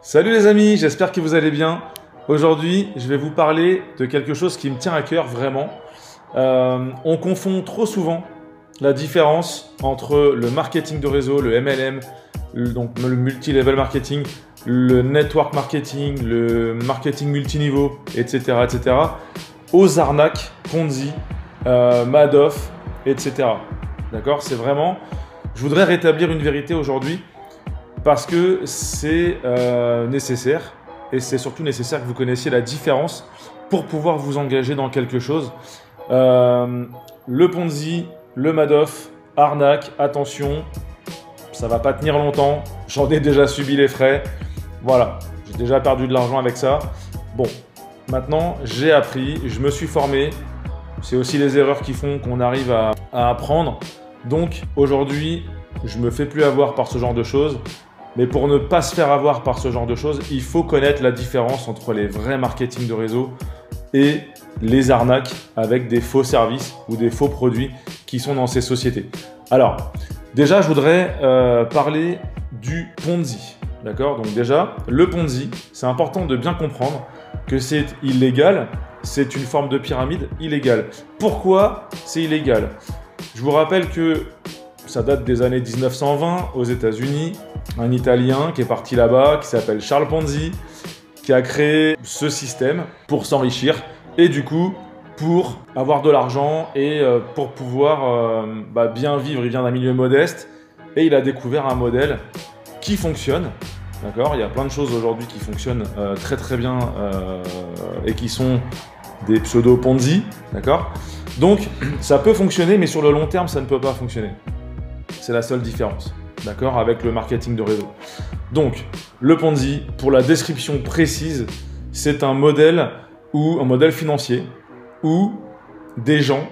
Salut les amis, j'espère que vous allez bien. Aujourd'hui, je vais vous parler de quelque chose qui me tient à cœur vraiment. Euh, on confond trop souvent la différence entre le marketing de réseau, le MLM, le, donc le multi-level marketing, le network marketing, le marketing multiniveau, etc., etc., aux arnaques, Ponzi, euh, Madoff, etc. D'accord? C'est vraiment. Je voudrais rétablir une vérité aujourd'hui parce que c'est euh, nécessaire et c'est surtout nécessaire que vous connaissiez la différence pour pouvoir vous engager dans quelque chose. Euh, le Ponzi, le Madoff, arnaque, attention, ça va pas tenir longtemps. J'en ai déjà subi les frais. Voilà, j'ai déjà perdu de l'argent avec ça. Bon, maintenant j'ai appris, je me suis formé. C'est aussi les erreurs qui font qu'on arrive à, à apprendre. Donc aujourd'hui, je me fais plus avoir par ce genre de choses. Mais pour ne pas se faire avoir par ce genre de choses, il faut connaître la différence entre les vrais marketing de réseau et les arnaques avec des faux services ou des faux produits qui sont dans ces sociétés. Alors, déjà, je voudrais euh, parler du Ponzi. D'accord? Donc déjà, le Ponzi, c'est important de bien comprendre que c'est illégal, c'est une forme de pyramide illégale. Pourquoi c'est illégal? Je vous rappelle que ça date des années 1920 aux États-Unis. Un Italien qui est parti là-bas, qui s'appelle Charles Ponzi, qui a créé ce système pour s'enrichir et du coup pour avoir de l'argent et euh, pour pouvoir euh, bah, bien vivre. Il vient d'un milieu modeste et il a découvert un modèle qui fonctionne. D'accord? Il y a plein de choses aujourd'hui qui fonctionnent euh, très très bien et qui sont des pseudo Ponzi. D'accord? Donc ça peut fonctionner, mais sur le long terme, ça ne peut pas fonctionner. C'est la seule différence, d'accord, avec le marketing de réseau. Donc, le Ponzi, pour la description précise, c'est un modèle ou un modèle financier où des gens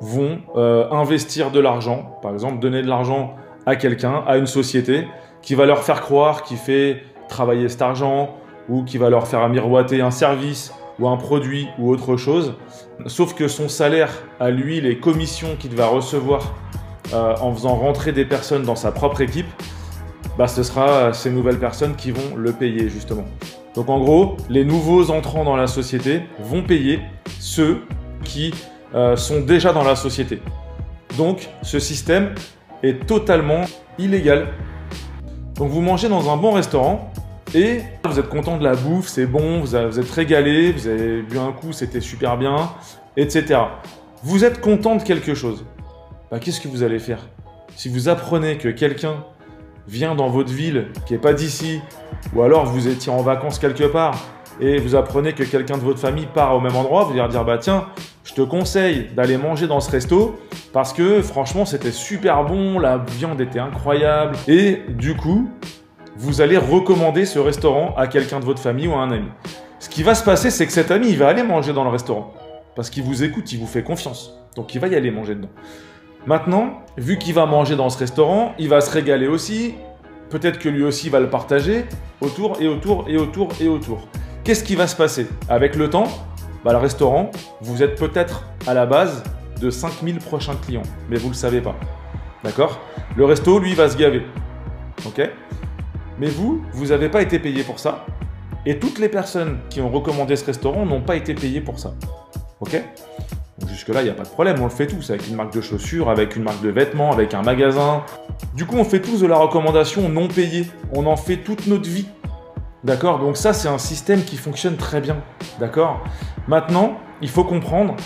vont euh, investir de l'argent, par exemple donner de l'argent à quelqu'un, à une société, qui va leur faire croire qu'il fait travailler cet argent ou qui va leur faire miroiter un service ou un produit ou autre chose. Sauf que son salaire à lui, les commissions qu'il va recevoir en faisant rentrer des personnes dans sa propre équipe, bah, ce sera ces nouvelles personnes qui vont le payer justement. Donc en gros, les nouveaux entrants dans la société vont payer ceux qui euh, sont déjà dans la société. Donc ce système est totalement illégal. Donc vous mangez dans un bon restaurant et vous êtes content de la bouffe, c'est bon, vous, vous êtes régalé, vous avez bu un coup, c'était super bien, etc. Vous êtes content de quelque chose bah, qu'est-ce que vous allez faire? Si vous apprenez que quelqu'un vient dans votre ville qui n'est pas d'ici, ou alors vous étiez en vacances quelque part et vous apprenez que quelqu'un de votre famille part au même endroit, vous allez dire bah tiens, je te conseille d'aller manger dans ce resto parce que franchement c'était super bon, la viande était incroyable et du coup vous allez recommander ce restaurant à quelqu'un de votre famille ou à un ami. Ce qui va se passer, c'est que cet ami il va aller manger dans le restaurant parce qu'il vous écoute, il vous fait confiance, donc il va y aller manger dedans. Maintenant, vu qu'il va manger dans ce restaurant, il va se régaler aussi. Peut-être que lui aussi va le partager autour et autour et autour et autour. Qu'est-ce qui va se passer Avec le temps, bah, le restaurant, vous êtes peut-être à la base de 5000 prochains clients, mais vous ne le savez pas. D'accord? Le resto, lui, va se gaver. Ok? Mais vous, vous n'avez pas été payé pour ça. Et toutes les personnes qui ont recommandé ce restaurant n'ont pas été payées pour ça. Ok? Jusque-là, il n'y a pas de problème, on le fait tous, avec une marque de chaussures, avec une marque de vêtements, avec un magasin. Du coup, on fait tous de la recommandation non payée. On en fait toute notre vie. D'accord? Donc ça, c'est un système qui fonctionne très bien. D'accord? Maintenant, il faut comprendre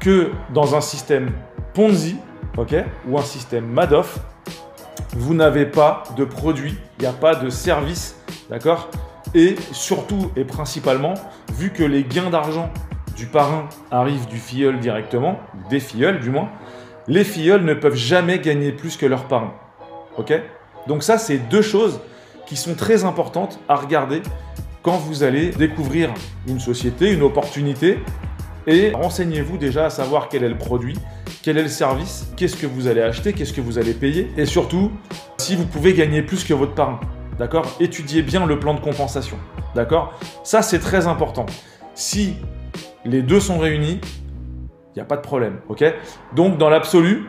que dans un système Ponzi, ok, ou un système Madoff, vous n'avez pas de produit, il n'y a pas de service, d'accord? Et surtout et principalement, vu que les gains d'argent du parrain arrive du filleul directement, des filleuls du moins, les filleuls ne peuvent jamais gagner plus que leur parrain. Ok? Donc ça, c'est deux choses qui sont très importantes à regarder quand vous allez découvrir une société, une opportunité, et renseignez-vous déjà à savoir quel est le produit, quel est le service, qu'est-ce que vous allez acheter, qu'est-ce que vous allez payer, et surtout, si vous pouvez gagner plus que votre parrain. D'accord? Étudiez bien le plan de compensation. D'accord? Ça, c'est très important. Si les deux sont réunis, il n'y a pas de problème. ok? Donc, dans l'absolu,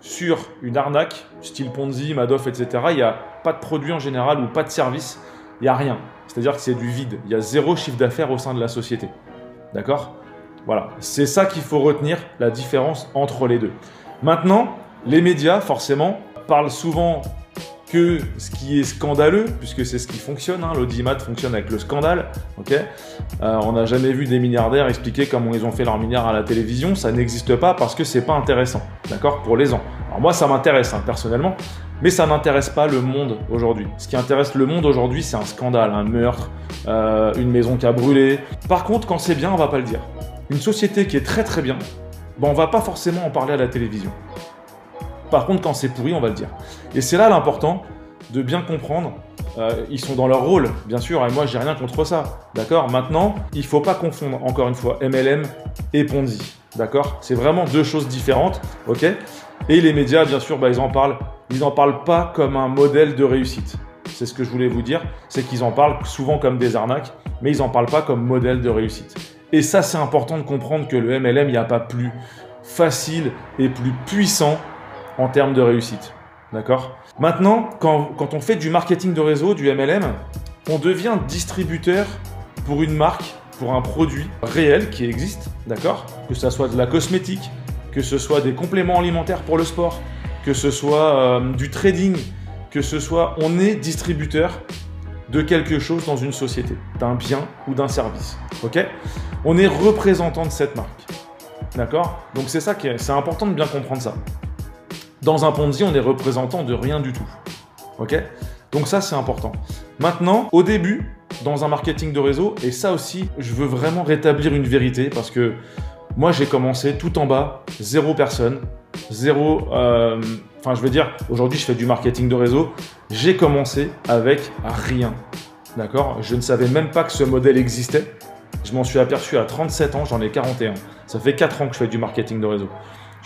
sur une arnaque, style Ponzi, Madoff, etc., il n'y a pas de produit en général ou pas de service il n'y a rien. C'est-à-dire que c'est du vide. Il y a zéro chiffre d'affaires au sein de la société. D'accord? Voilà. C'est ça qu'il faut retenir, la différence entre les deux. Maintenant, les médias, forcément, parlent souvent que ce qui est scandaleux, puisque c'est ce qui fonctionne, hein, l'audimat fonctionne avec le scandale, ok euh, On n'a jamais vu des milliardaires expliquer comment ils ont fait leur milliard à la télévision, ça n'existe pas parce que c'est pas intéressant, d'accord Pour les ans. Alors moi ça m'intéresse hein, personnellement, mais ça n'intéresse pas le monde aujourd'hui. Ce qui intéresse le monde aujourd'hui, c'est un scandale, un meurtre, euh, une maison qui a brûlé. Par contre, quand c'est bien, on va pas le dire. Une société qui est très très bien, bon, on va pas forcément en parler à la télévision. Par contre, quand c'est pourri, on va le dire. Et c'est là l'important de bien comprendre. Euh, ils sont dans leur rôle, bien sûr, et moi j'ai rien contre ça. D'accord? Maintenant, il faut pas confondre, encore une fois, MLM et Ponzi. D'accord? C'est vraiment deux choses différentes. Ok? Et les médias, bien sûr, bah, ils en parlent. Ils n'en parlent pas comme un modèle de réussite. C'est ce que je voulais vous dire. C'est qu'ils en parlent souvent comme des arnaques, mais ils n'en parlent pas comme modèle de réussite. Et ça, c'est important de comprendre que le MLM, il n'y a pas plus facile et plus puissant en termes de réussite. D'accord? Maintenant, quand, quand, on fait du marketing de réseau, du MLM, on devient distributeur pour une marque, pour un produit réel qui existe, d'accord? Que ce soit de la cosmétique, que ce soit des compléments alimentaires pour le sport, que ce soit euh, du trading, que ce soit on est distributeur de quelque chose dans une société, d'un bien ou d'un service. Ok? On est représentant de cette marque. D'accord? Donc c'est ça qui est, c'est important de bien comprendre ça. Dans un Ponzi, on est représentant de rien du tout. Ok? Donc ça, c'est important. Maintenant, au début, dans un marketing de réseau, et ça aussi, je veux vraiment rétablir une vérité parce que moi, j'ai commencé tout en bas, zéro personne, zéro. Euh, enfin, je veux dire, aujourd'hui, je fais du marketing de réseau. J'ai commencé avec rien. D'accord? Je ne savais même pas que ce modèle existait. Je m'en suis aperçu à 37 ans, j'en ai 41. Ça fait 4 ans que je fais du marketing de réseau.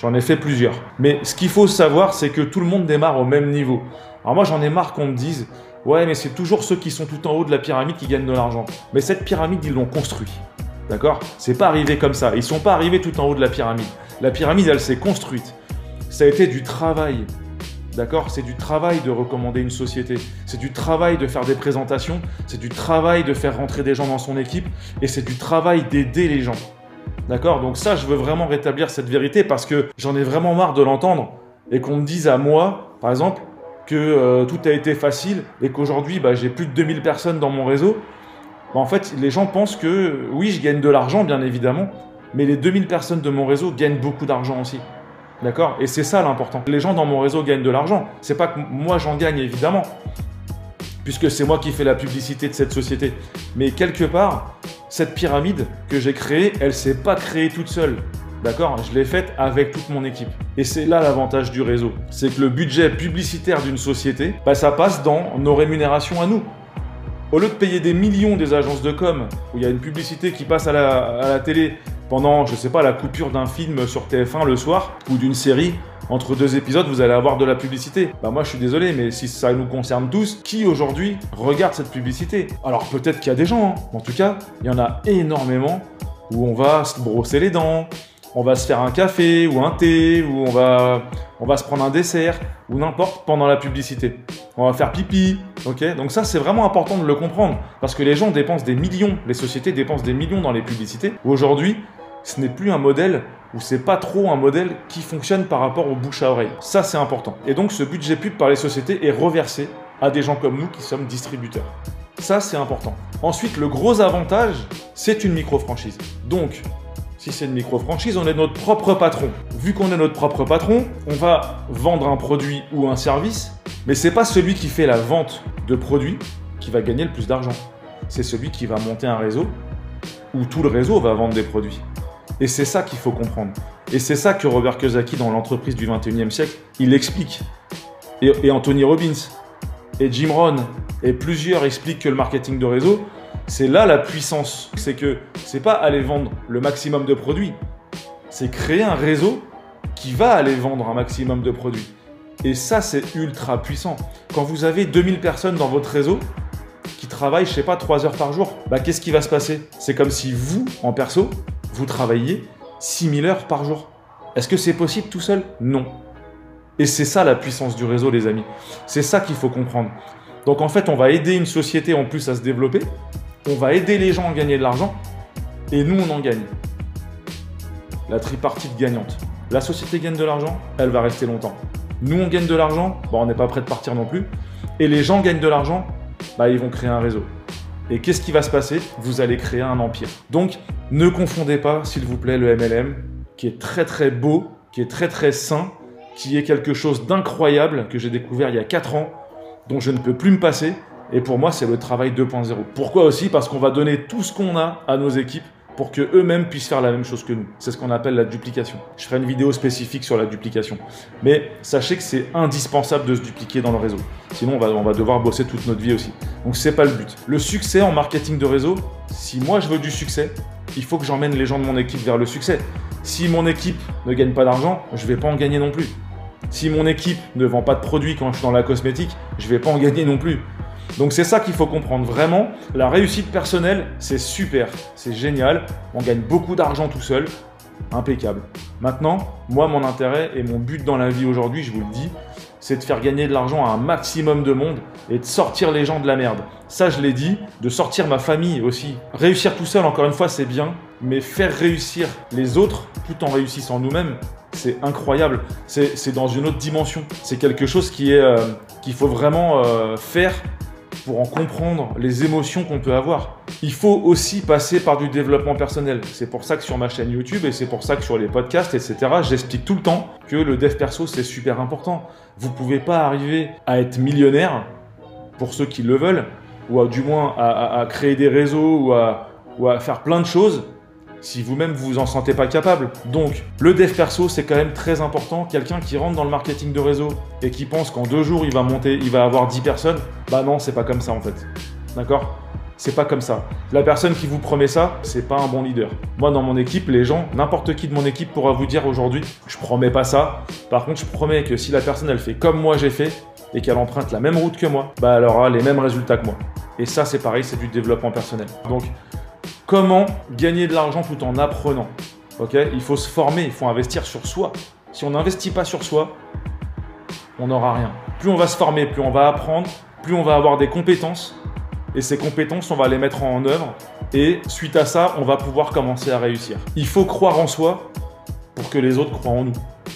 J'en ai fait plusieurs. Mais ce qu'il faut savoir, c'est que tout le monde démarre au même niveau. Alors moi, j'en ai marre qu'on me dise, ouais, mais c'est toujours ceux qui sont tout en haut de la pyramide qui gagnent de l'argent. Mais cette pyramide, ils l'ont construite. D'accord? C'est pas arrivé comme ça. Ils sont pas arrivés tout en haut de la pyramide. La pyramide, elle s'est construite. Ça a été du travail. D'accord? C'est du travail de recommander une société. C'est du travail de faire des présentations. C'est du travail de faire rentrer des gens dans son équipe. Et c'est du travail d'aider les gens. D'accord? Donc ça, je veux vraiment rétablir cette vérité parce que j'en ai vraiment marre de l'entendre et qu'on me dise à moi, par exemple, que euh, tout a été facile et qu'aujourd'hui, bah, j'ai plus de 2000 personnes dans mon réseau. Bah, en fait, les gens pensent que oui, je gagne de l'argent, bien évidemment, mais les 2000 personnes de mon réseau gagnent beaucoup d'argent aussi. D'accord? Et c'est ça l'important. Les gens dans mon réseau gagnent de l'argent. C'est pas que moi j'en gagne évidemment, puisque c'est moi qui fais la publicité de cette société. Mais quelque part, cette pyramide que j'ai créée, elle s'est pas créée toute seule. D'accord? Je l'ai faite avec toute mon équipe. Et c'est là l'avantage du réseau. C'est que le budget publicitaire d'une société, bah, ça passe dans nos rémunérations à nous. Au lieu de payer des millions des agences de com, où il y a une publicité qui passe à la, télé pendant, je sais pas, la coupure d'un film sur TF1 le soir, ou d'une série, entre deux épisodes, vous allez avoir de la publicité. Bah moi je suis désolé, mais si ça nous concerne tous, qui aujourd'hui regarde cette publicité? Alors peut-être qu'il y a des gens, hein. en tout cas, il y en a énormément où on va se brosser les dents, on va se faire un café ou un thé, ou on va, on va se prendre un dessert, ou n'importe, pendant la publicité. On va faire pipi, ok? Donc ça, c'est vraiment important de le comprendre, parce que les gens dépensent des millions, les sociétés dépensent des millions dans les publicités. Aujourd'hui, ce n'est plus un modèle ou c'est pas trop un modèle qui fonctionne par rapport au bouche à oreille. Ça, c'est important. Et donc, ce budget pub par les sociétés est reversé à des gens comme nous qui sommes distributeurs. Ça, c'est important. Ensuite, le gros avantage, c'est une micro-franchise. Donc, si c'est une micro-franchise, on est notre propre patron. Vu qu'on est notre propre patron, on va vendre un produit ou un service, mais c'est pas celui qui fait la vente de produits qui va gagner le plus d'argent. C'est celui qui va monter un réseau où tout le réseau va vendre des produits. Et c'est ça qu'il faut comprendre. Et c'est ça que Robert Kiyosaki, dans l'entreprise du 21e siècle, il explique. Et, Anthony Robbins, et Jim Rohn, et plusieurs expliquent que le marketing de réseau, c'est là la puissance. C'est que c'est pas aller vendre le maximum de produits, c'est créer un réseau qui va aller vendre un maximum de produits. Et ça, c'est ultra puissant. Quand vous avez 2000 personnes dans votre réseau qui travaillent, je sais pas, 3 heures par jour, bah, qu'est-ce qui va se passer? C'est comme si vous, en perso, vous travaillez 6000 heures par jour. Est-ce que c'est possible tout seul? Non. Et c'est ça la puissance du réseau, les amis. C'est ça qu'il faut comprendre. Donc en fait, on va aider une société en plus à se développer, on va aider les gens à gagner de l'argent, et nous, on en gagne. La tripartite gagnante. La société gagne de l'argent, elle va rester longtemps. Nous, on gagne de l'argent, bon, on n'est pas prêt de partir non plus. Et les gens gagnent de l'argent, bah, ils vont créer un réseau. Et qu'est-ce qui va se passer? Vous allez créer un empire. Donc, ne confondez pas, s'il vous plaît, le MLM, qui est très très beau, qui est très très sain, qui est quelque chose d'incroyable que j'ai découvert il y a 4 ans, dont je ne peux plus me passer. Et pour moi, c'est le travail 2.0. Pourquoi aussi? Parce qu'on va donner tout ce qu'on a à nos équipes pour que eux-mêmes puissent faire la même chose que nous. C'est ce qu'on appelle la duplication. Je ferai une vidéo spécifique sur la duplication. Mais sachez que c'est indispensable de se dupliquer dans le réseau. Sinon, on va, devoir bosser toute notre vie aussi. Donc, c'est pas le but. Le succès en marketing de réseau, si moi je veux du succès, il faut que j'emmène les gens de mon équipe vers le succès. Si mon équipe ne gagne pas d'argent, je vais pas en gagner non plus. Si mon équipe ne vend pas de produits quand je suis dans la cosmétique, je vais pas en gagner non plus. Donc c'est ça qu'il faut comprendre. Vraiment, la réussite personnelle, c'est super, c'est génial. On gagne beaucoup d'argent tout seul, impeccable. Maintenant, moi, mon intérêt et mon but dans la vie aujourd'hui, je vous le dis, c'est de faire gagner de l'argent à un maximum de monde et de sortir les gens de la merde. Ça, je l'ai dit, de sortir ma famille aussi. Réussir tout seul, encore une fois, c'est bien, mais faire réussir les autres tout en réussissant nous-mêmes, c'est incroyable. C'est dans une autre dimension. C'est quelque chose qui est euh, qu'il faut vraiment euh, faire pour en comprendre les émotions qu'on peut avoir. Il faut aussi passer par du développement personnel. C'est pour ça que sur ma chaîne YouTube et c'est pour ça que sur les podcasts, etc., j'explique tout le temps que le dev perso, c'est super important. Vous pouvez pas arriver à être millionnaire, pour ceux qui le veulent, ou à, du moins à, créer des réseaux ou à, ou à faire plein de choses si vous-même vous en sentez pas capable. Donc, le dev perso, c'est quand même très important. Quelqu'un qui rentre dans le marketing de réseau et qui pense qu'en deux jours, il va monter, il va avoir 10 personnes, bah non, c'est pas comme ça en fait. D'accord? C'est pas comme ça. La personne qui vous promet ça, c'est pas un bon leader. Moi, dans mon équipe, les gens, n'importe qui de mon équipe pourra vous dire aujourd'hui, je promets pas ça. Par contre, je promets que si la personne, elle fait comme moi j'ai fait et qu'elle emprunte la même route que moi, bah elle aura les mêmes résultats que moi. Et ça, c'est pareil, c'est du développement personnel. Donc, Comment gagner de l'argent tout en apprenant Il faut se former, il faut investir sur soi. Si on n'investit pas sur soi, on n'aura rien. Plus on va se former, plus on va apprendre, plus on va avoir des compétences. Et ces compétences, on va les mettre en œuvre. Et suite à ça, on va pouvoir commencer à réussir. Il faut croire en soi pour que les autres croient en nous.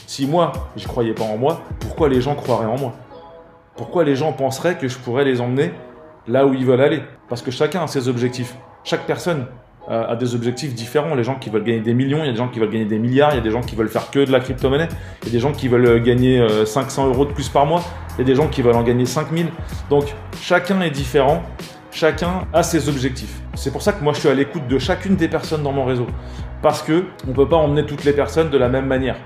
Si moi, je ne croyais pas en moi, pourquoi les gens croiraient en moi? Pourquoi les gens penseraient que je pourrais les emmener là où ils veulent aller? Parce que chacun a ses objectifs. Chaque personne euh, a des objectifs différents. Les gens qui veulent gagner des millions, il y a des gens qui veulent gagner des milliards, il y a des gens qui veulent faire que de la crypto-monnaie, il y a des gens qui veulent euh, gagner 500 euh, euros de plus par mois, il y a des gens qui veulent en gagner 5000. Donc chacun est différent, chacun a ses objectifs. C'est pour ça que moi je suis à l'écoute de chacune des personnes dans mon réseau. Parce que on ne peut pas emmener toutes les personnes de la même manière.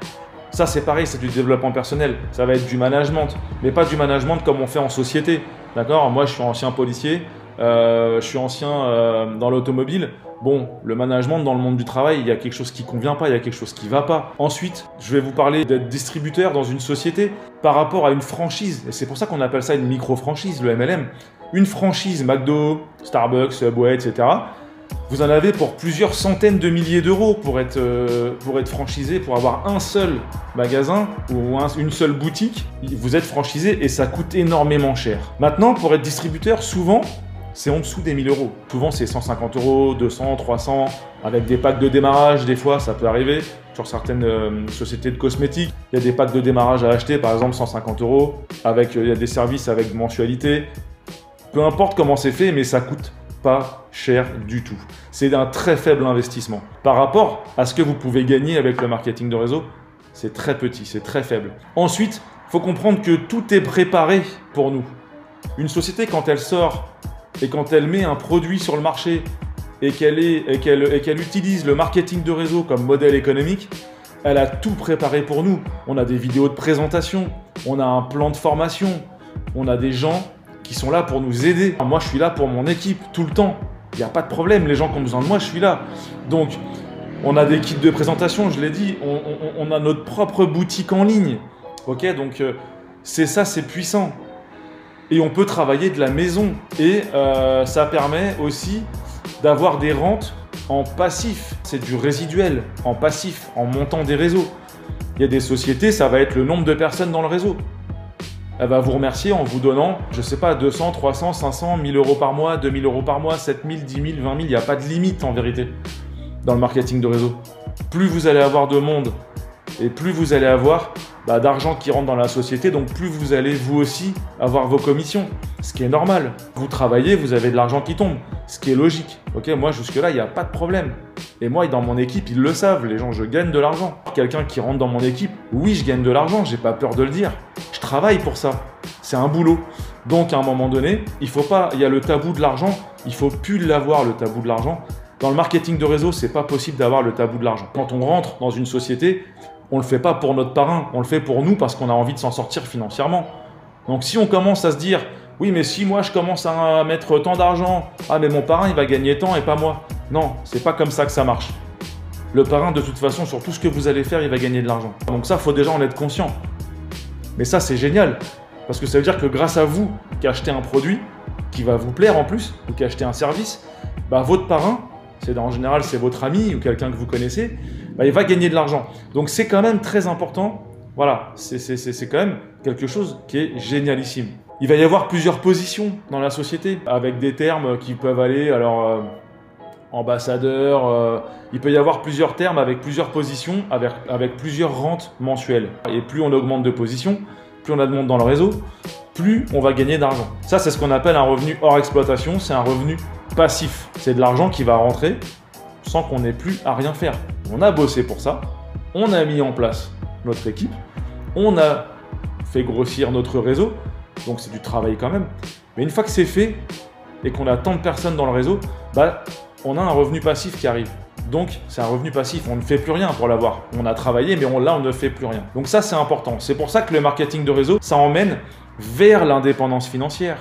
Ça c'est pareil, c'est du développement personnel. Ça va être du management, mais pas du management comme on fait en société. D'accord? Moi je suis ancien policier, je suis ancien dans l'automobile bon, le management dans le monde du travail, il y a quelque chose qui convient pas, il y a quelque chose qui va pas. Ensuite, je vais vous parler d'être distributeur dans une société par rapport à une franchise. Et c'est pour ça qu'on appelle ça une micro-franchise, le MLM. Une franchise, McDo, Starbucks, Subway, etc. Vous en avez pour plusieurs centaines de milliers d'euros pour être, euh, pour être franchisé, pour avoir un seul magasin ou une seule boutique. Vous êtes franchisé et ça coûte énormément cher. Maintenant, pour être distributeur, souvent, c'est en dessous des 1000 euros. Souvent, c'est 150 euros, 200, 300, avec des packs de démarrage, des fois, ça peut arriver. Sur certaines euh, sociétés de cosmétiques, il y a des packs de démarrage à acheter, par exemple 150 euros, avec euh, il y a des services avec mensualité. Peu importe comment c'est fait, mais ça coûte pas cher du tout. C'est un très faible investissement. Par rapport à ce que vous pouvez gagner avec le marketing de réseau, c'est très petit, c'est très faible. Ensuite, faut comprendre que tout est préparé pour nous. Une société, quand elle sort et quand elle met un produit sur le marché et qu'elle utilise le marketing de réseau comme modèle économique, elle a tout préparé pour nous. On a des vidéos de présentation, on a un plan de formation, on a des gens qui sont là pour nous aider. Moi, je suis là pour mon équipe tout le temps. Il n'y a pas de problème. Les gens qui ont besoin de moi, je suis là. Donc, on a des kits de présentation, je l'ai dit. On, a notre propre boutique en ligne. Ok, donc euh, c'est ça, c'est puissant et on peut travailler de la maison. Et euh, ça permet aussi d'avoir des rentes en passif. C'est du résiduel, en passif, en montant des réseaux. Il y a des sociétés, ça va être le nombre de personnes dans le réseau. elle va vous remercier en vous donnant, je sais pas, 200, 300, 500, 1000 euros par mois, 2000 euros par mois, 7000, 10 000, 20 000. Il n'y a pas de limite en vérité dans le marketing de réseau. Plus vous allez avoir de monde et plus vous allez avoir bah, d'argent qui rentre dans la société, donc plus vous allez vous aussi avoir vos commissions, ce qui est normal. Vous travaillez, vous avez de l'argent qui tombe, ce qui est logique. Moi jusque-là, il n'y a pas de problème. Et moi, dans mon équipe, ils le savent, les gens, je gagne de l'argent. Quelqu'un qui rentre dans mon équipe, oui, je gagne de l'argent, j'ai pas peur de le dire. Je travaille pour ça. C'est un boulot. Donc à un moment donné, il faut pas, il y a le tabou de l'argent, il faut plus l'avoir le tabou de l'argent. Dans le marketing de réseau, c'est pas possible d'avoir le tabou de l'argent. Quand on rentre dans une société, on le fait pas pour notre parrain, on le fait pour nous parce qu'on a envie de s'en sortir financièrement. Donc si on commence à se dire, oui mais si moi je commence à mettre tant d'argent, ah mais mon parrain il va gagner tant et pas moi. Non, c'est pas comme ça que ça marche. Le parrain de toute façon sur tout ce que vous allez faire il va gagner de l'argent. Donc ça faut déjà en être conscient. Mais ça c'est génial parce que ça veut dire que grâce à vous qui achetez un produit qui va vous plaire en plus ou qui achetez un service, bah votre parrain, c'est en général c'est votre ami ou quelqu'un que vous connaissez, bah, il va gagner de l'argent. Donc c'est quand même très important. Voilà, c'est quand même quelque chose qui est génialissime. Il va y avoir plusieurs positions dans la société, avec des termes qui peuvent aller, alors euh, ambassadeur, euh, il peut y avoir plusieurs termes avec plusieurs positions, avec, avec plusieurs rentes mensuelles. Et plus on augmente de positions, plus on a de monde dans le réseau, plus on va gagner d'argent. Ça, c'est ce qu'on appelle un revenu hors exploitation, c'est un revenu passif. C'est de l'argent qui va rentrer sans qu'on ait plus à rien faire. On a bossé pour ça, on a mis en place notre équipe, on a fait grossir notre réseau, donc c'est du travail quand même. Mais une fois que c'est fait et qu'on a tant de personnes dans le réseau, bah, on a un revenu passif qui arrive. Donc c'est un revenu passif, on ne fait plus rien pour l'avoir. On a travaillé, mais on, là on ne fait plus rien. Donc ça c'est important. C'est pour ça que le marketing de réseau, ça emmène vers l'indépendance financière.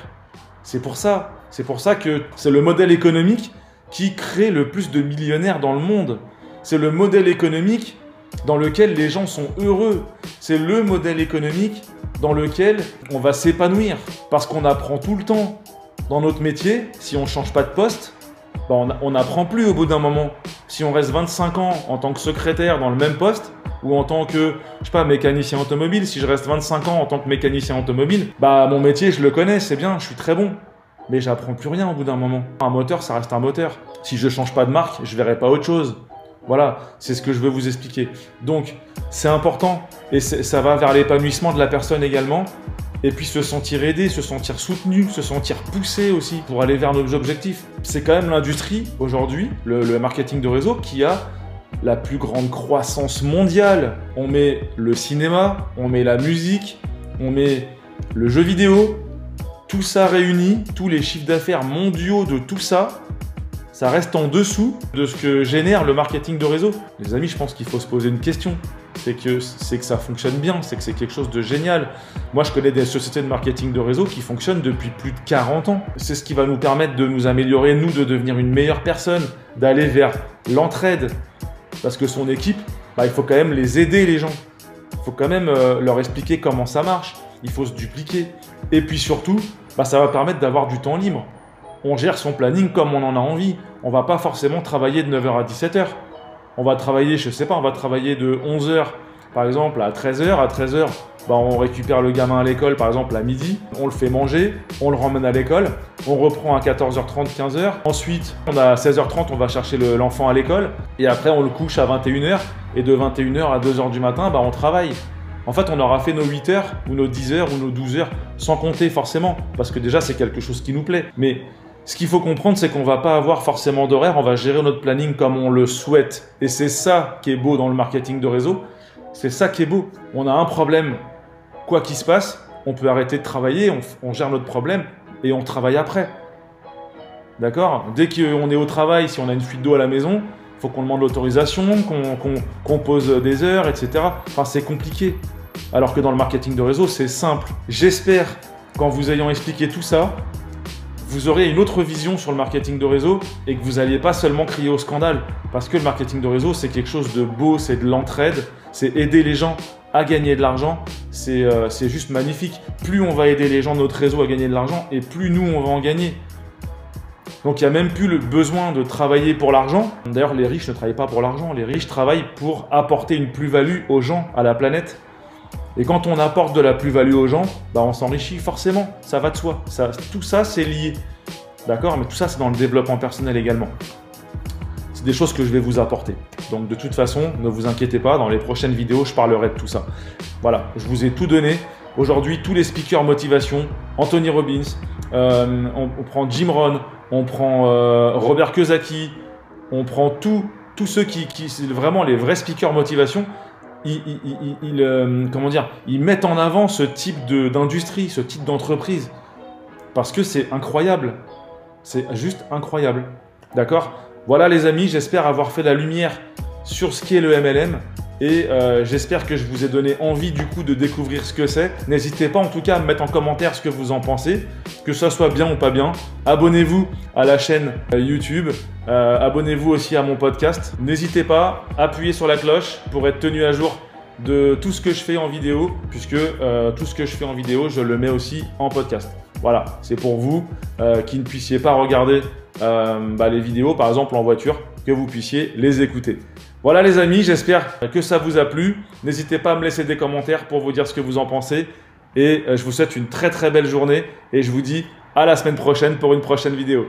C'est pour ça. C'est pour ça que c'est le modèle économique qui crée le plus de millionnaires dans le monde. C'est le modèle économique dans lequel les gens sont heureux. C'est le modèle économique dans lequel on va s'épanouir. Parce qu'on apprend tout le temps. Dans notre métier, si on ne change pas de poste, bah, on n'apprend plus au bout d'un moment. Si on reste 25 ans en tant que secrétaire dans le même poste, ou en tant que, je sais pas, mécanicien automobile, si je reste 25 ans en tant que mécanicien automobile, bah mon métier, je le connais, c'est bien, je suis très bon. Mais j'apprends plus rien au bout d'un moment. Un moteur, ça reste un moteur. Si je change pas de marque, je verrai pas autre chose. Voilà, c'est ce que je veux vous expliquer. Donc, c'est important et ça va vers l'épanouissement de la personne également. Et puis se sentir aidé, se sentir soutenu, se sentir poussé aussi pour aller vers nos objectifs. C'est quand même l'industrie aujourd'hui, le, marketing de réseau, qui a la plus grande croissance mondiale. On met le cinéma, on met la musique, on met le jeu vidéo, tout ça réuni, tous les chiffres d'affaires mondiaux de tout ça, ça reste en dessous de ce que génère le marketing de réseau. Les amis, je pense qu'il faut se poser une question. C'est que, c'est que ça fonctionne bien, c'est que c'est quelque chose de génial. Moi, je connais des sociétés de marketing de réseau qui fonctionnent depuis plus de 40 ans. C'est ce qui va nous permettre de nous améliorer, nous, de devenir une meilleure personne, d'aller vers l'entraide. Parce que son équipe, bah, il faut quand même les aider, les gens. Il faut quand même euh, leur expliquer comment ça marche. Il faut se dupliquer. Et puis surtout, bah, ça va permettre d'avoir du temps libre on gère son planning comme on en a envie. On va pas forcément travailler de 9h à 17h. On va travailler, je sais pas, on va travailler de 11h par exemple à 13h. À 13h, bah, on récupère le gamin à l'école par exemple à midi, on le fait manger, on le ramène à l'école, on reprend à 14h30, 15h. Ensuite, on a 16h30, on va chercher l'enfant à l'école et après on le couche à 21h et de 21h à 2h du matin, bah, on travaille. En fait, on aura fait nos 8 heures ou nos 10 heures ou nos 12 heures sans compter forcément parce que déjà c'est quelque chose qui nous plaît. Mais ce qu'il faut comprendre, c'est qu'on va pas avoir forcément d'horaire, on va gérer notre planning comme on le souhaite. Et c'est ça qui est beau dans le marketing de réseau. C'est ça qui est beau. On a un problème, quoi qu'il se passe, on peut arrêter de travailler, on, gère notre problème et on travaille après. D'accord? Dès qu'on est au travail, si on a une fuite d'eau à la maison, faut qu'on demande l'autorisation, qu'on pose des heures, etc. Enfin, c'est compliqué. Alors que dans le marketing de réseau, c'est simple. J'espère qu'en vous ayant expliqué tout ça, vous aurez une autre vision sur le marketing de réseau et que vous n'alliez pas seulement crier au scandale. Parce que le marketing de réseau, c'est quelque chose de beau, c'est de l'entraide, c'est aider les gens à gagner de l'argent. Euh, c'est juste magnifique. Plus on va aider les gens de notre réseau à gagner de l'argent et plus nous, on va en gagner. Donc il n'y a même plus le besoin de travailler pour l'argent. D'ailleurs, les riches ne travaillent pas pour l'argent. Les riches travaillent pour apporter une plus-value aux gens, à la planète. Et quand on apporte de la plus-value aux gens, bah on s'enrichit forcément, ça va de soi. Ça, tout ça, c'est lié. D'accord? Mais tout ça, c'est dans le développement personnel également. C'est des choses que je vais vous apporter. Donc de toute façon, ne vous inquiétez pas, dans les prochaines vidéos, je parlerai de tout ça. Voilà, je vous ai tout donné. Aujourd'hui, tous les speakers motivation, Anthony Robbins, euh, on, prend Jim Rohn, on prend euh, Robert Kiyosaki, on prend tous ceux qui, qui vraiment les vrais speakers motivation, ils, euh, comment dire, ils mettent en avant ce type d'industrie, ce type d'entreprise. Parce que c'est incroyable. C'est juste incroyable. D'accord? Voilà les amis, j'espère avoir fait la lumière sur ce qu'est le MLM. Et euh, j'espère que je vous ai donné envie du coup de découvrir ce que c'est. N'hésitez pas en tout cas à me mettre en commentaire ce que vous en pensez, que ça soit bien ou pas bien. Abonnez-vous à la chaîne euh, YouTube, euh, abonnez-vous aussi à mon podcast. N'hésitez pas, appuyez sur la cloche pour être tenu à jour de tout ce que je fais en vidéo, puisque tout ce que je fais en vidéo, je le mets aussi en podcast. Voilà, c'est pour vous qui ne puissiez pas regarder bah, les vidéos, par exemple en voiture, que vous puissiez les écouter. Voilà les amis, j'espère que ça vous a plu. N'hésitez pas à me laisser des commentaires pour vous dire ce que vous en pensez. Et euh, je vous souhaite une très très belle journée et je vous dis à la semaine prochaine pour une prochaine vidéo.